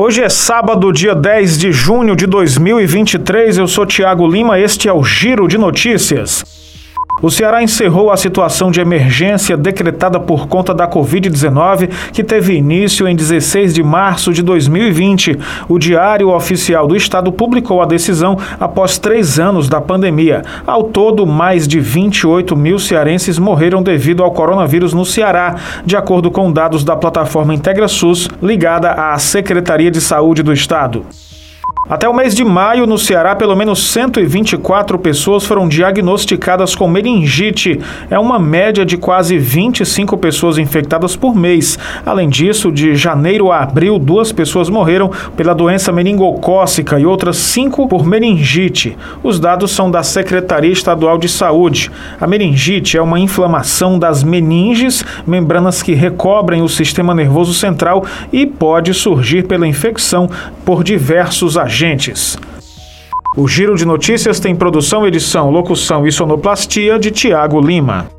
Hoje é sábado, dia 10 de junho de 2023. Eu sou Tiago Lima, este é o Giro de Notícias. O Ceará encerrou a situação de emergência decretada por conta da Covid-19, que teve início em 16 de março de 2020. O Diário Oficial do Estado publicou a decisão após três anos da pandemia. Ao todo, mais de 28 mil cearenses morreram devido ao coronavírus no Ceará, de acordo com dados da plataforma IntegraSUS, ligada à Secretaria de Saúde do Estado. Até o mês de maio, no Ceará, pelo menos 124 pessoas foram diagnosticadas com meningite. É uma média de quase 25 pessoas infectadas por mês. Além disso, de janeiro a abril, duas pessoas morreram pela doença meningocócica e outras cinco por meningite. Os dados são da Secretaria Estadual de Saúde. A meningite é uma inflamação das meninges, membranas que recobrem o sistema nervoso central e pode surgir pela infecção por diversos agentes agentes. O Giro de Notícias tem produção, edição, locução e sonoplastia de Tiago Lima.